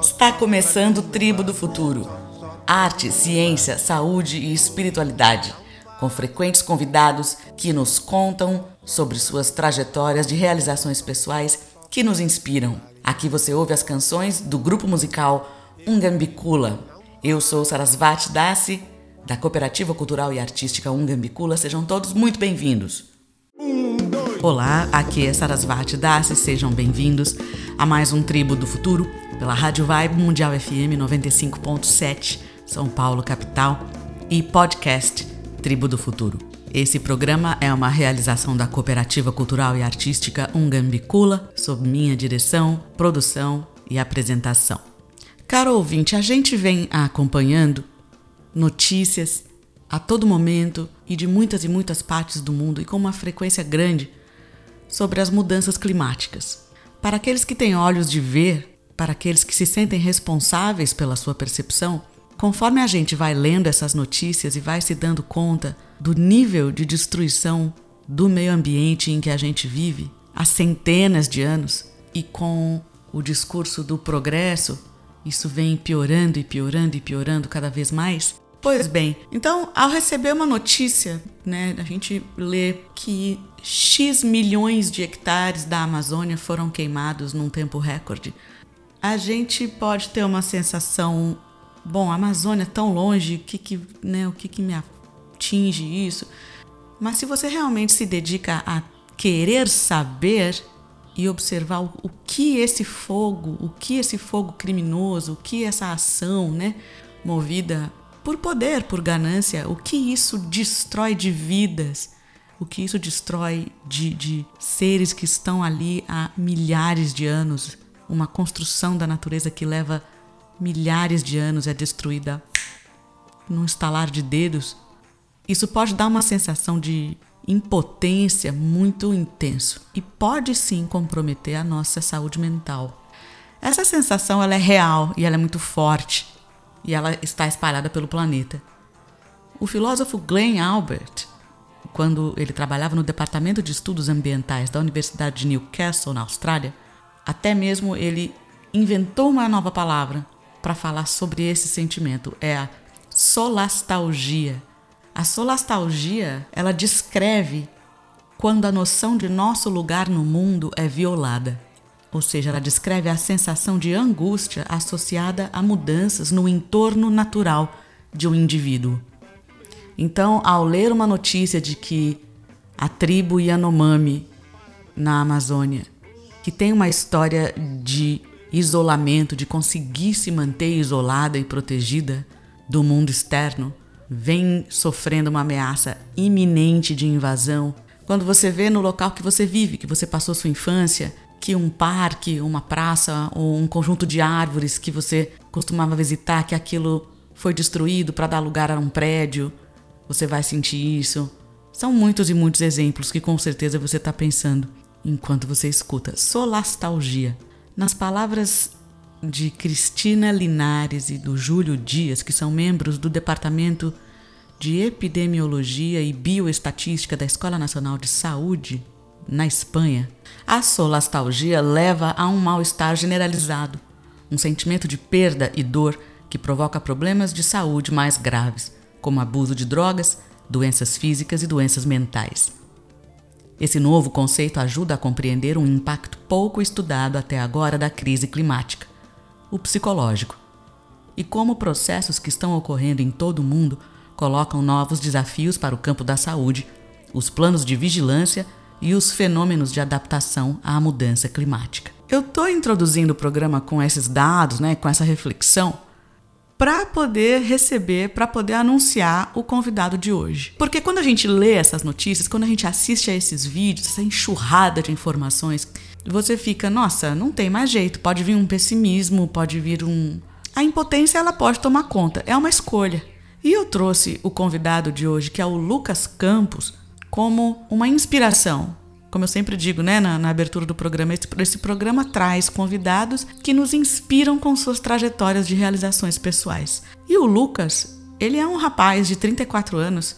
Está começando o Tribo do Futuro. Arte, ciência, saúde e espiritualidade, com frequentes convidados que nos contam sobre suas trajetórias de realizações pessoais que nos inspiram. Aqui você ouve as canções do grupo musical Ungambicula. Eu sou Sarasvati Dasi, da Cooperativa Cultural e Artística Ungambicula. Sejam todos muito bem-vindos. Olá, aqui é Sarasvati Dasi, sejam bem-vindos a mais um Tribo do Futuro pela Rádio Vibe Mundial FM 95.7, São Paulo, capital, e podcast Tribo do Futuro. Esse programa é uma realização da Cooperativa Cultural e Artística Ungambicula, sob minha direção, produção e apresentação. Caro ouvinte, a gente vem acompanhando notícias a todo momento e de muitas e muitas partes do mundo e com uma frequência grande sobre as mudanças climáticas. Para aqueles que têm olhos de ver, para aqueles que se sentem responsáveis pela sua percepção, conforme a gente vai lendo essas notícias e vai se dando conta do nível de destruição do meio ambiente em que a gente vive há centenas de anos e com o discurso do progresso, isso vem piorando e piorando e piorando cada vez mais, Pois bem, então ao receber uma notícia, né, a gente lê que X milhões de hectares da Amazônia foram queimados num tempo recorde, a gente pode ter uma sensação, bom, a Amazônia é tão longe, que que, né, o que que me atinge isso? Mas se você realmente se dedica a querer saber e observar o que esse fogo, o que esse fogo criminoso, o que essa ação, né, movida por poder, por ganância, o que isso destrói de vidas, o que isso destrói de, de seres que estão ali há milhares de anos. Uma construção da natureza que leva milhares de anos é destruída num estalar de dedos. Isso pode dar uma sensação de impotência muito intenso e pode sim comprometer a nossa saúde mental. Essa sensação ela é real e ela é muito forte e ela está espalhada pelo planeta. O filósofo Glenn Albert, quando ele trabalhava no Departamento de Estudos Ambientais da Universidade de Newcastle, na Austrália, até mesmo ele inventou uma nova palavra para falar sobre esse sentimento, é a solastalgia. A solastalgia, ela descreve quando a noção de nosso lugar no mundo é violada ou seja, ela descreve a sensação de angústia associada a mudanças no entorno natural de um indivíduo. Então, ao ler uma notícia de que a tribo Yanomami na Amazônia, que tem uma história de isolamento, de conseguir se manter isolada e protegida do mundo externo, vem sofrendo uma ameaça iminente de invasão. Quando você vê no local que você vive, que você passou sua infância, que um parque, uma praça ou um conjunto de árvores que você costumava visitar, que aquilo foi destruído para dar lugar a um prédio, você vai sentir isso. São muitos e muitos exemplos que com certeza você está pensando enquanto você escuta. Solastalgia. Nas palavras de Cristina Linares e do Júlio Dias, que são membros do Departamento de Epidemiologia e Bioestatística da Escola Nacional de Saúde na Espanha, a solastalgia leva a um mal-estar generalizado, um sentimento de perda e dor que provoca problemas de saúde mais graves, como abuso de drogas, doenças físicas e doenças mentais. Esse novo conceito ajuda a compreender um impacto pouco estudado até agora da crise climática, o psicológico, e como processos que estão ocorrendo em todo o mundo colocam novos desafios para o campo da saúde, os planos de vigilância e os fenômenos de adaptação à mudança climática. Eu estou introduzindo o programa com esses dados, né, com essa reflexão, para poder receber, para poder anunciar o convidado de hoje. Porque quando a gente lê essas notícias, quando a gente assiste a esses vídeos, essa enxurrada de informações, você fica, nossa, não tem mais jeito, pode vir um pessimismo, pode vir um. A impotência ela pode tomar conta, é uma escolha. E eu trouxe o convidado de hoje, que é o Lucas Campos, como uma inspiração. Como eu sempre digo, né, na, na abertura do programa, esse, esse programa traz convidados que nos inspiram com suas trajetórias de realizações pessoais. E o Lucas, ele é um rapaz de 34 anos,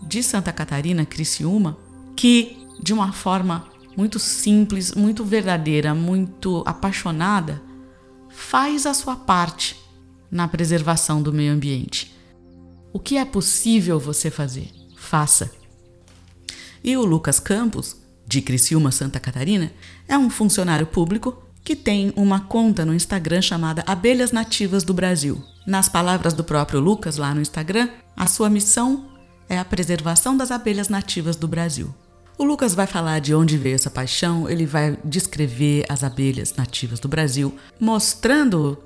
de Santa Catarina, Criciúma, que de uma forma muito simples, muito verdadeira, muito apaixonada, faz a sua parte na preservação do meio ambiente. O que é possível você fazer? Faça. E o Lucas Campos, de Criciúma, Santa Catarina, é um funcionário público que tem uma conta no Instagram chamada Abelhas Nativas do Brasil. Nas palavras do próprio Lucas lá no Instagram, a sua missão é a preservação das abelhas nativas do Brasil. O Lucas vai falar de onde veio essa paixão, ele vai descrever as abelhas nativas do Brasil, mostrando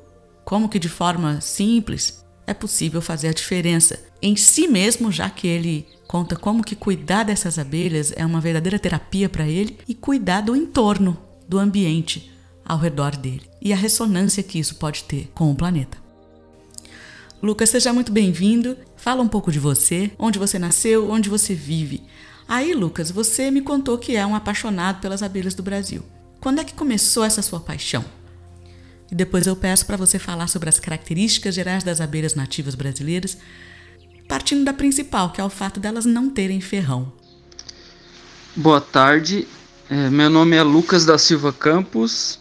como que de forma simples é possível fazer a diferença em si mesmo, já que ele conta como que cuidar dessas abelhas é uma verdadeira terapia para ele e cuidar do entorno, do ambiente ao redor dele e a ressonância que isso pode ter com o planeta. Lucas, seja muito bem-vindo. Fala um pouco de você, onde você nasceu, onde você vive. Aí, Lucas, você me contou que é um apaixonado pelas abelhas do Brasil. Quando é que começou essa sua paixão? E depois eu peço para você falar sobre as características gerais das abelhas nativas brasileiras, partindo da principal, que é o fato delas não terem ferrão. Boa tarde, é, meu nome é Lucas da Silva Campos,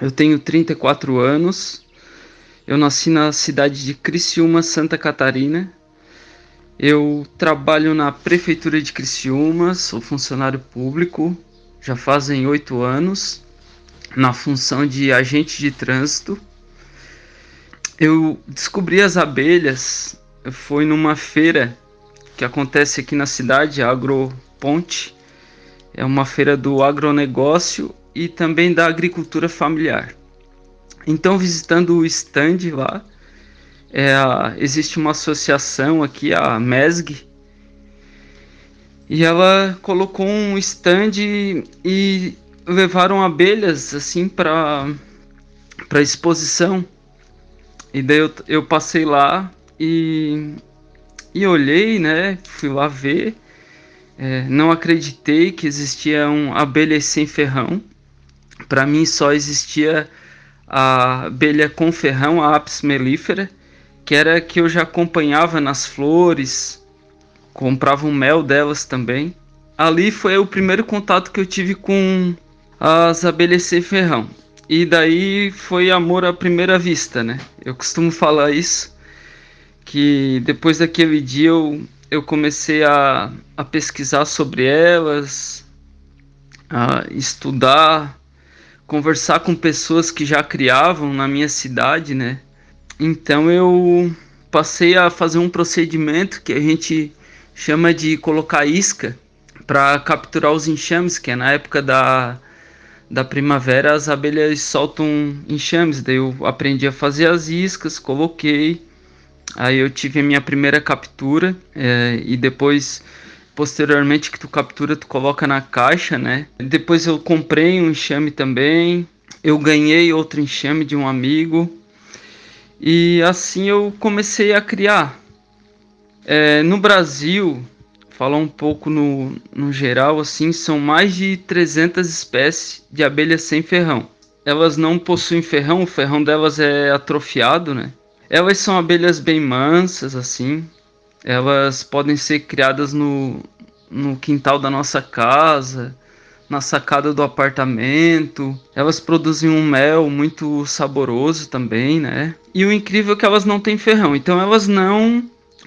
eu tenho 34 anos, eu nasci na cidade de Criciúma, Santa Catarina. Eu trabalho na prefeitura de Criciúma, sou funcionário público, já fazem oito anos na função de agente de trânsito. Eu descobri as abelhas foi numa feira que acontece aqui na cidade, Agroponte. É uma feira do agronegócio e também da agricultura familiar. Então, visitando o stand lá, é, existe uma associação aqui, a MESG, e ela colocou um stand e levaram abelhas assim para para exposição. E daí eu, eu passei lá e, e olhei, né? Fui lá ver. É, não acreditei que existiam abelhas sem ferrão. Para mim só existia a abelha com ferrão, a Apis mellifera, que era que eu já acompanhava nas flores, comprava um mel delas também. Ali foi o primeiro contato que eu tive com abelhas sem ferrão. E daí foi amor à primeira vista, né? Eu costumo falar isso, que depois daquele dia eu, eu comecei a, a pesquisar sobre elas, a estudar, conversar com pessoas que já criavam na minha cidade, né? Então eu passei a fazer um procedimento que a gente chama de colocar isca para capturar os enxames, que é na época da da primavera as abelhas soltam enxames, daí eu aprendi a fazer as iscas, coloquei, aí eu tive a minha primeira captura é, e depois posteriormente que tu captura tu coloca na caixa, né? Depois eu comprei um enxame também, eu ganhei outro enxame de um amigo e assim eu comecei a criar. É, no Brasil falar um pouco no, no geral, assim, são mais de 300 espécies de abelhas sem ferrão. Elas não possuem ferrão, o ferrão delas é atrofiado, né? Elas são abelhas bem mansas, assim. Elas podem ser criadas no, no quintal da nossa casa, na sacada do apartamento. Elas produzem um mel muito saboroso também, né? E o incrível é que elas não têm ferrão, então elas não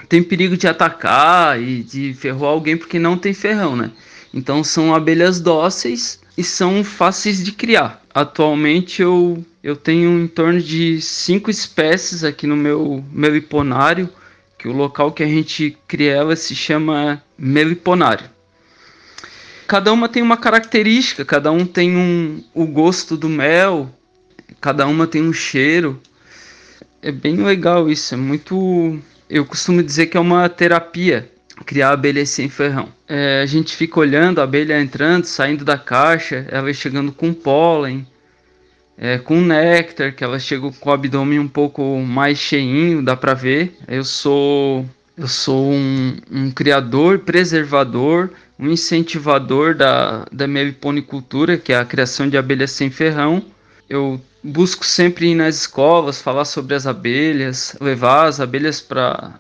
tem perigo de atacar e de ferrar alguém porque não tem ferrão, né? Então são abelhas dóceis e são fáceis de criar. Atualmente eu, eu tenho em torno de cinco espécies aqui no meu meliponário, que o local que a gente cria ela se chama meliponário. Cada uma tem uma característica, cada um tem um, o gosto do mel, cada uma tem um cheiro. É bem legal isso, é muito eu costumo dizer que é uma terapia criar abelhas sem ferrão. É, a gente fica olhando a abelha entrando, saindo da caixa, ela chegando com pólen, é, com néctar, que ela chega com o abdômen um pouco mais cheinho, dá para ver. Eu sou eu sou um, um, criador, preservador, um incentivador da, da meliponicultura, que é a criação de abelhas sem ferrão. Eu busco sempre ir nas escolas, falar sobre as abelhas, levar as abelhas para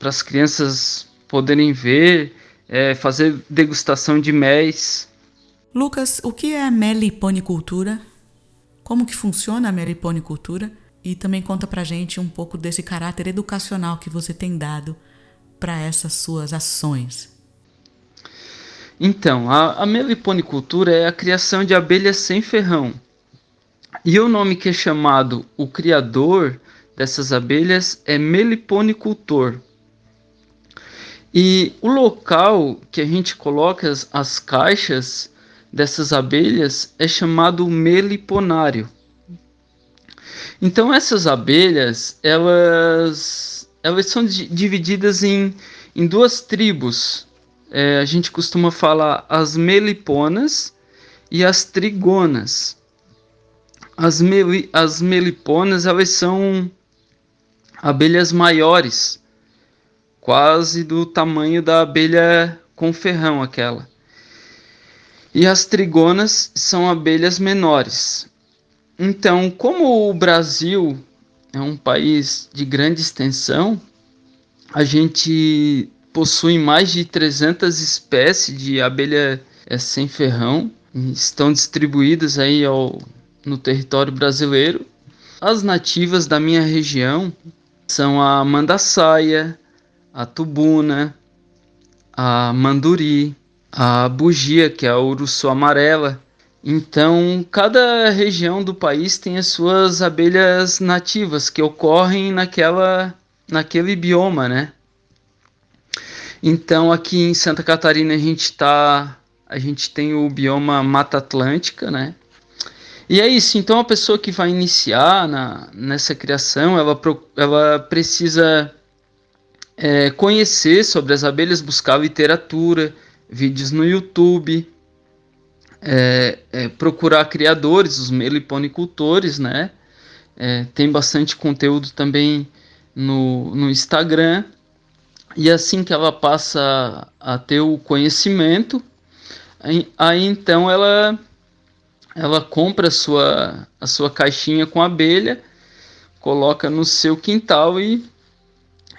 as crianças poderem ver, é, fazer degustação de méis. Lucas, o que é meliponicultura? como que funciona a meliponicultura e também conta pra gente um pouco desse caráter educacional que você tem dado para essas suas ações. Então, a, a meliponicultura é a criação de abelhas sem ferrão. E o nome que é chamado o criador dessas abelhas é meliponicultor. E o local que a gente coloca as, as caixas dessas abelhas é chamado meliponário. Então essas abelhas, elas, elas são divididas em, em duas tribos. É, a gente costuma falar as meliponas e as trigonas. As, meli, as meliponas, elas são abelhas maiores, quase do tamanho da abelha com ferrão aquela. E as trigonas são abelhas menores. Então, como o Brasil é um país de grande extensão, a gente possui mais de 300 espécies de abelha é, sem ferrão, estão distribuídas aí ao, no território brasileiro. As nativas da minha região são a mandaçaia, a tubuna, a manduri, a bugia, que é a uruçu amarela, então, cada região do país tem as suas abelhas nativas que ocorrem naquela, naquele bioma, né? Então, aqui em Santa Catarina a gente tá, a gente tem o bioma Mata Atlântica, né? E é isso. Então, a pessoa que vai iniciar na, nessa criação, ela, ela precisa é, conhecer sobre as abelhas, buscar literatura, vídeos no YouTube é, é, procurar criadores, os meliponicultores, né? É, tem bastante conteúdo também no, no Instagram. E assim que ela passa a ter o conhecimento, aí, aí então ela ela compra a sua, a sua caixinha com abelha, coloca no seu quintal e,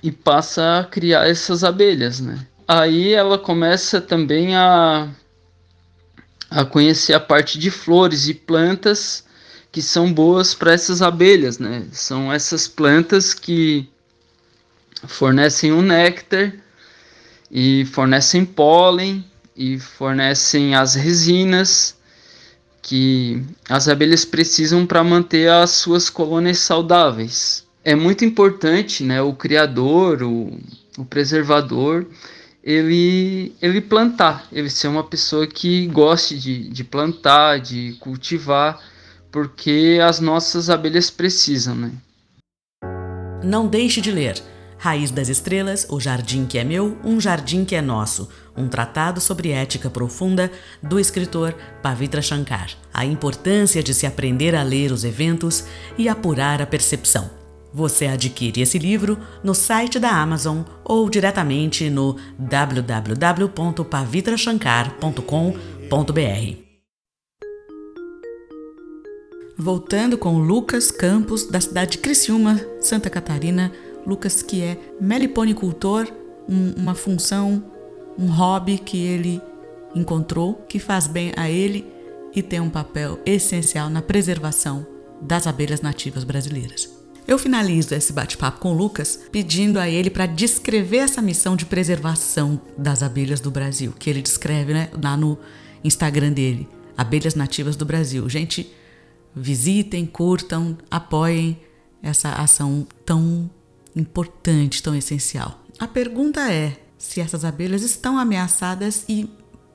e passa a criar essas abelhas, né? Aí ela começa também a, a conhecer a parte de flores e plantas que são boas para essas abelhas, né? São essas plantas que fornecem o néctar e fornecem pólen e fornecem as resinas que as abelhas precisam para manter as suas colônias saudáveis. É muito importante, né, o criador, o, o preservador, ele, ele plantar, ele ser uma pessoa que goste de, de plantar, de cultivar, porque as nossas abelhas precisam, né? Não deixe de ler Raiz das Estrelas, O Jardim que é Meu, Um Jardim que é Nosso, um tratado sobre ética profunda do escritor Pavitra Shankar. A importância de se aprender a ler os eventos e apurar a percepção. Você adquire esse livro no site da Amazon ou diretamente no www.pavitrashankar.com.br. Voltando com Lucas Campos, da cidade de Criciúma, Santa Catarina. Lucas, que é meliponicultor, um, uma função, um hobby que ele encontrou, que faz bem a ele e tem um papel essencial na preservação das abelhas nativas brasileiras. Eu finalizo esse bate-papo com o Lucas pedindo a ele para descrever essa missão de preservação das abelhas do Brasil, que ele descreve né, lá no Instagram dele, Abelhas Nativas do Brasil. Gente, visitem, curtam, apoiem essa ação tão importante, tão essencial. A pergunta é se essas abelhas estão ameaçadas e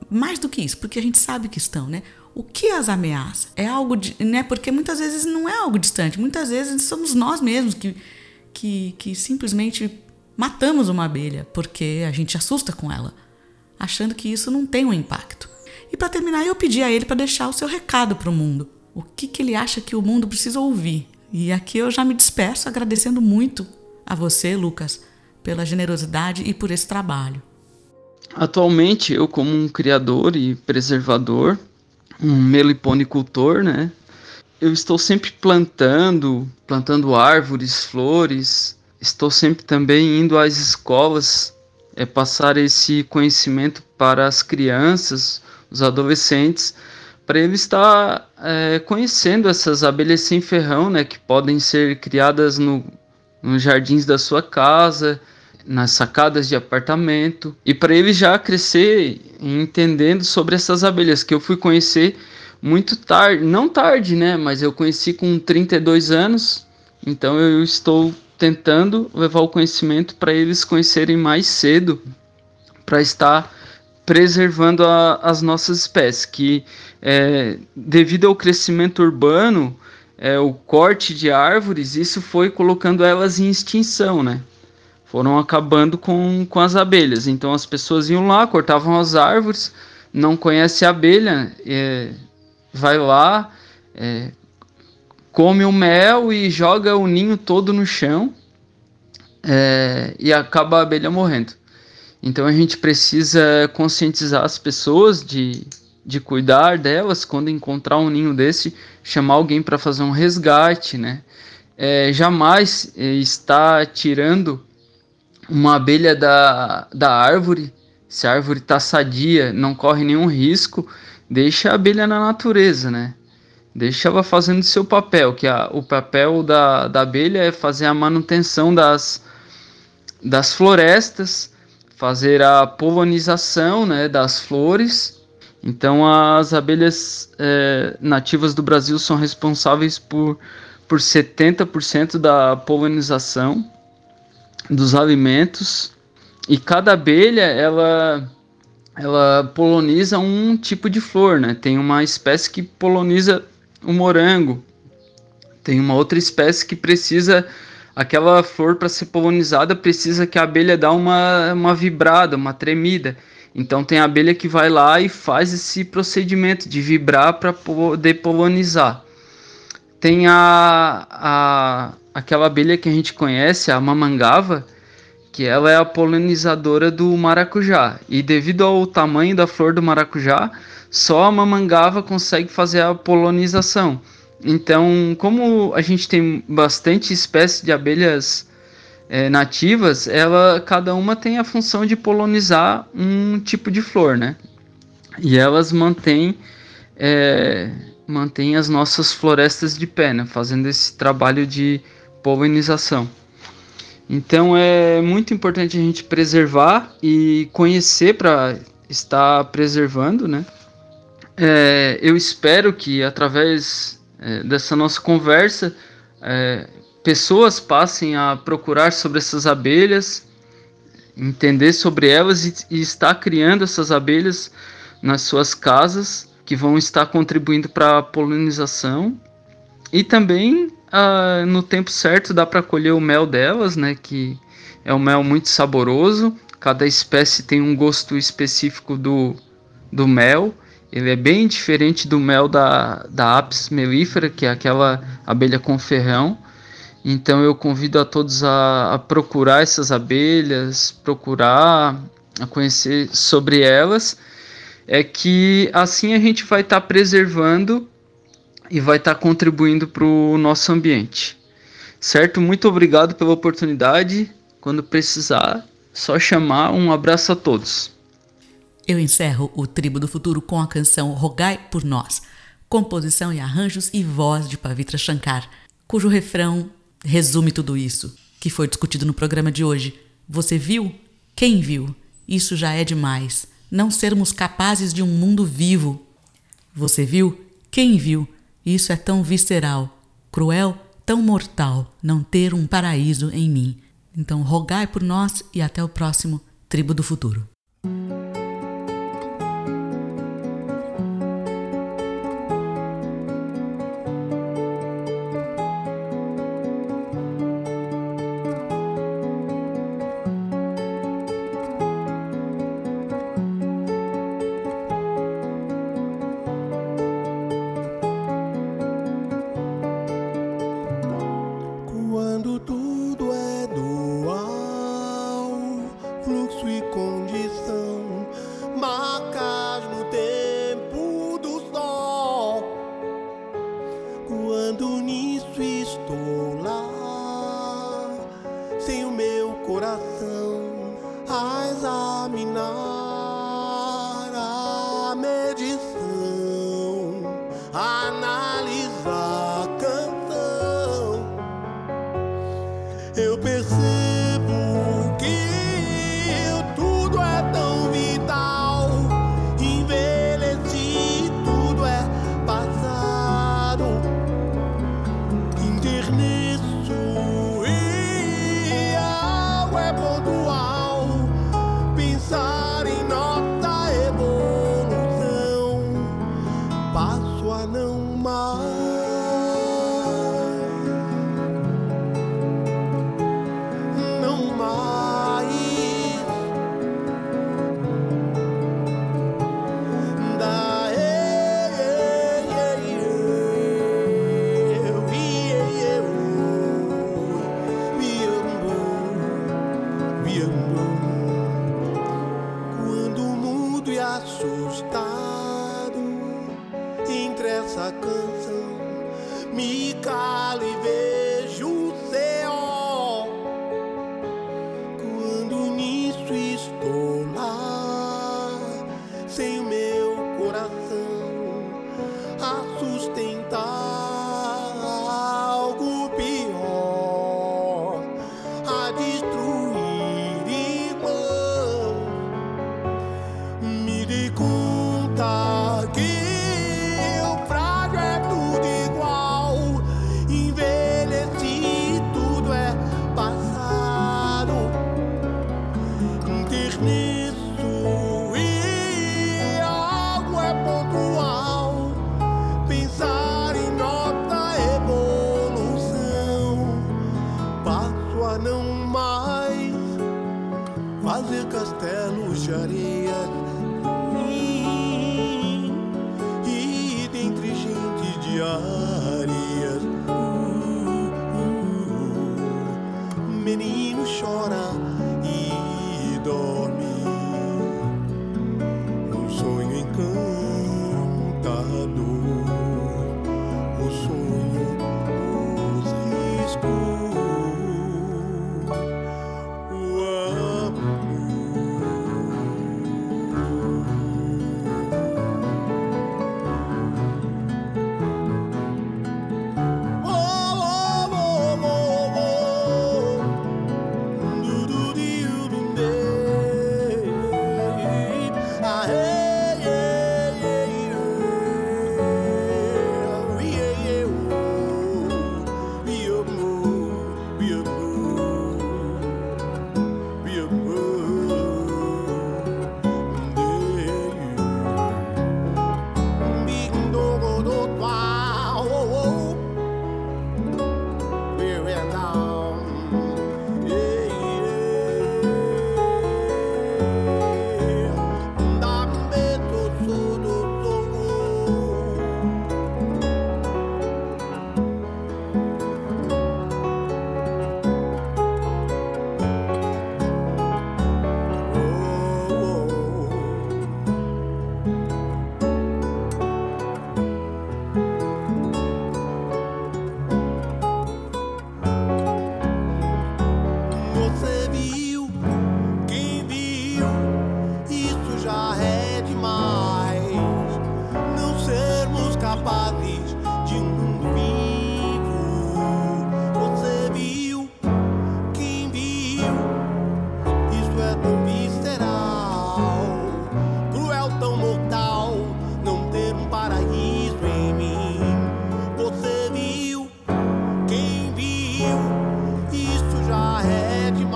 mais do que isso, porque a gente sabe que estão, né? o que as ameaça? É algo, de, né? Porque muitas vezes não é algo distante, muitas vezes somos nós mesmos que, que, que simplesmente matamos uma abelha porque a gente assusta com ela, achando que isso não tem um impacto. E para terminar, eu pedi a ele para deixar o seu recado para o mundo. O que, que ele acha que o mundo precisa ouvir? E aqui eu já me despeço agradecendo muito a você, Lucas, pela generosidade e por esse trabalho. Atualmente, eu, como um criador e preservador, um meliponicultor, né? Eu estou sempre plantando, plantando árvores, flores. Estou sempre também indo às escolas, é passar esse conhecimento para as crianças, os adolescentes, para ele estar é, conhecendo essas abelhas sem ferrão, né, que podem ser criadas no, nos jardins da sua casa, nas sacadas de apartamento, e para ele já crescer entendendo sobre essas abelhas que eu fui conhecer muito tarde, não tarde, né, mas eu conheci com 32 anos, então eu estou tentando levar o conhecimento para eles conhecerem mais cedo, para estar preservando a, as nossas espécies, que é, devido ao crescimento urbano, é, o corte de árvores, isso foi colocando elas em extinção, né? Foram acabando com, com as abelhas. Então as pessoas iam lá, cortavam as árvores, não conhece a abelha, é, vai lá, é, come o mel e joga o ninho todo no chão é, e acaba a abelha morrendo. Então a gente precisa conscientizar as pessoas de, de cuidar delas quando encontrar um ninho desse, chamar alguém para fazer um resgate, né? É, jamais é, está tirando uma abelha da, da árvore, se a árvore está sadia, não corre nenhum risco, deixa a abelha na natureza, né? Deixa ela fazendo seu papel, que a, o papel da, da abelha é fazer a manutenção das, das florestas, fazer a polinização né, das flores. Então, as abelhas é, nativas do Brasil são responsáveis por, por 70% da polinização dos alimentos. E cada abelha, ela, ela poloniza um tipo de flor, né? Tem uma espécie que poloniza o morango. Tem uma outra espécie que precisa aquela flor para ser polinizada precisa que a abelha dá uma, uma vibrada, uma tremida. Então tem abelha que vai lá e faz esse procedimento de vibrar para poder polinizar. Tem a, a aquela abelha que a gente conhece, a mamangava, que ela é a polinizadora do maracujá. E devido ao tamanho da flor do maracujá, só a mamangava consegue fazer a polinização. Então, como a gente tem bastante espécies de abelhas é, nativas, ela cada uma tem a função de polonizar um tipo de flor, né? E elas mantêm, é, as nossas florestas de pé, né? fazendo esse trabalho de polinização. Então é muito importante a gente preservar e conhecer para estar preservando, né? É, eu espero que através é, dessa nossa conversa, é, pessoas passem a procurar sobre essas abelhas, entender sobre elas e, e estar criando essas abelhas nas suas casas, que vão estar contribuindo para a polinização. E também, ah, no tempo certo, dá para colher o mel delas, né, que é um mel muito saboroso. Cada espécie tem um gosto específico do, do mel. Ele é bem diferente do mel da, da Apis mellifera, que é aquela abelha com ferrão. Então eu convido a todos a, a procurar essas abelhas, procurar a conhecer sobre elas. É que assim a gente vai estar tá preservando e vai estar tá contribuindo para o nosso ambiente. Certo? Muito obrigado pela oportunidade. Quando precisar, só chamar. Um abraço a todos. Eu encerro o Tribo do Futuro com a canção Rogai por Nós, composição e arranjos e voz de Pavitra Shankar, cujo refrão resume tudo isso que foi discutido no programa de hoje. Você viu? Quem viu? Isso já é demais. Não sermos capazes de um mundo vivo. Você viu? Quem viu? Isso é tão visceral, cruel, tão mortal, não ter um paraíso em mim. Então, rogai por nós e até o próximo Tribo do Futuro. entre essa canção, me calo e vejo o céu.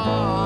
Oh.